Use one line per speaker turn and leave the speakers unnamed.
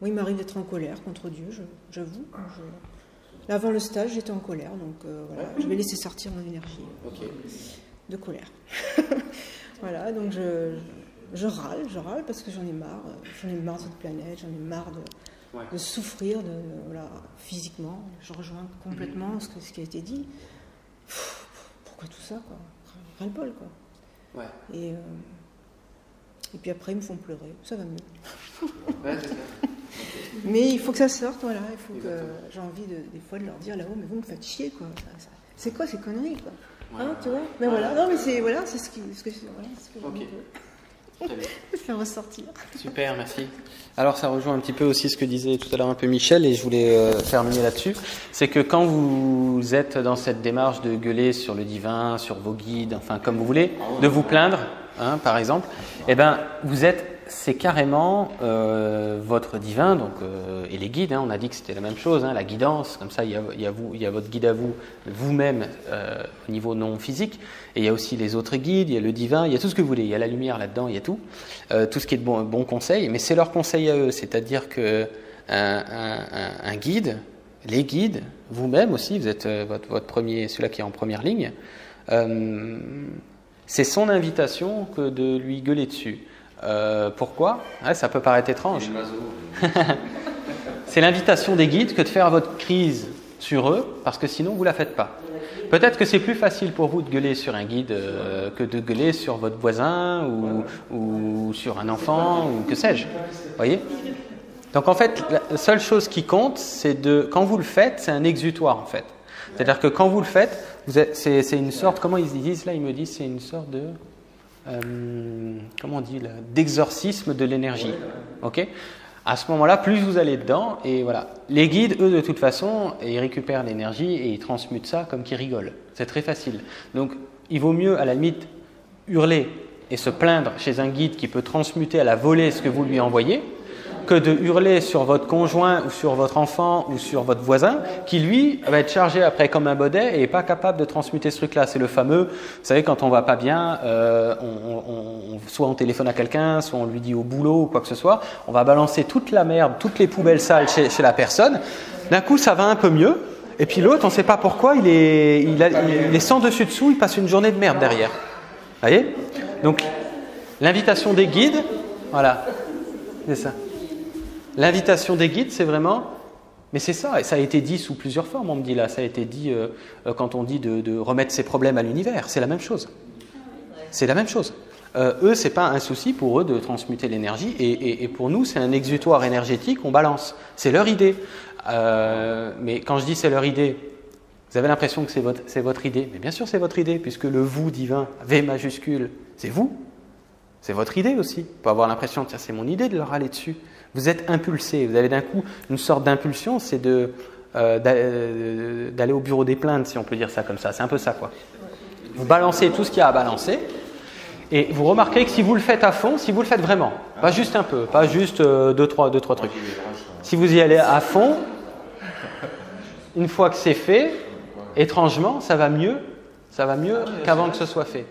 Moi, il m'arrive d'être en colère contre Dieu, je- j'avoue. Je- avant le stage, j'étais en colère, donc euh, voilà, je vais laisser sortir mon énergie
Ok.
de colère. voilà, donc je, je râle, je râle parce que j'en ai marre. euh, J'en ai marre de cette planète, j'en ai marre de,
Ouais.
de souffrir de, de- voilà, physiquement. Je rejoins complètement ce, que- ce qui a été dit. Pff, Pourquoi tout ça, quoi? Ras le bol, quoi.
Ouais.
Et, euh, et puis après, ils me font pleurer. Ça va mieux.
Ouais, c'est ça.
Mais il faut que ça sorte, voilà. Il faut que j'ai envie de, des fois de leur dire là-haut, mais vous me faites chier, quoi. C'est quoi ces conneries, quoi?
Ouais.
Hein, tu vois? Mais voilà, non, mais c'est voilà, c'est ce, qui, ce que, voilà, ce que
Ok.
je faire ressortir.
Super, merci. Alors ça rejoint un petit peu aussi ce que disait tout à l'heure un peu Michel et je voulais euh, terminer là-dessus. C'est que quand vous êtes dans cette démarche de gueuler sur le divin, sur vos guides, enfin comme vous voulez, de vous plaindre, hein, par exemple, eh ben vous êtes, c'est carrément euh, votre divin, donc euh, et les guides. hein, on a dit que c'était la même chose, hein, la guidance. Comme ça, il y a, vous, il y a votre guide à vous, vous-même euh, au niveau non physique, et il y a aussi les autres guides, il y a le divin, il y a tout ce que vous voulez. Il y a la lumière là-dedans, il y a tout tout ce qui est de bon, bon conseil, mais c'est leur conseil à eux. C'est-à-dire que un, guide, les guides, vous-même aussi, vous êtes votre, premier, celui-là qui est en première ligne, c'est son invitation que de lui gueuler dessus. Euh, pourquoi? Ouais, Ça peut paraître étrange. C'est l'invitation des guides que de faire votre crise sur eux, parce que sinon vous la faites pas. Peut-être que c'est plus facile pour vous de gueuler sur un guide euh, que de gueuler sur votre voisin ou, ou sur un enfant ou que sais-je. Voyez? Donc en fait, la seule chose qui compte, c'est de quand vous le faites, c'est un exutoire en fait. C'est-à-dire que quand vous le faites, c'est une sorte, comment ils disent là Ils me disent c'est une sorte de euh, comment on dit d'exorcisme de l'énergie. Ok? À ce moment-là, plus vous allez dedans, et voilà. Les guides, eux, de toute façon, ils récupèrent l'énergie et ils transmutent ça comme qu'ils rigolent. C'est très facile. Donc, il vaut mieux, à la limite, hurler et se plaindre chez un guide qui peut transmuter à la volée ce que vous lui envoyez, que de hurler sur votre conjoint ou sur votre enfant ou sur votre voisin, qui lui va être chargé après comme un baudet et n'est pas capable de transmuter ce truc-là. C'est le fameux, vous savez, quand on va pas bien, euh, soit on téléphone à quelqu'un, soit on lui dit au boulot ou quoi que ce soit, on va balancer toute la merde, toutes les poubelles sales chez, la personne. D'un coup, ça va un peu mieux. Et puis l'autre, on ne sait pas pourquoi, il est, il, il est sans dessus dessous, il passe une journée de merde derrière. Vous voyez? Donc, l'invitation des guides, voilà, c'est ça. L'invitation des guides, c'est vraiment. Mais c'est ça, et ça a été dit sous plusieurs formes, on me dit là. Ça a été dit euh, euh, quand on dit de, remettre ses problèmes à l'univers. C'est la même chose. C'est la même chose. Euh, eux, c'est pas un souci pour eux de transmuter l'énergie, et, pour nous, c'est un exutoire énergétique, on balance. C'est leur idée. Euh, mais quand je dis c'est leur idée, vous avez l'impression que c'est votre, votre idée. Mais bien sûr, c'est votre idée, puisque le vous divin, V majuscule, c'est vous. C'est votre idée aussi. On peut avoir l'impression, tiens, c'est mon idée de leur aller dessus. Vous êtes impulsé. Vous avez d'un coup une sorte d'impulsion, c'est de, euh, euh, d'aller au bureau des plaintes, si on peut dire ça comme ça. C'est un peu ça, quoi. Vous balancez tout ce qu'il y a à balancer. Et vous remarquez que si vous le faites à fond, si vous le faites vraiment, pas juste un peu, pas juste euh, deux, trois, deux, trois trucs. Si vous y allez à fond, une fois que c'est fait, étrangement, ça va mieux, ça va mieux qu'avant que ce soit fait.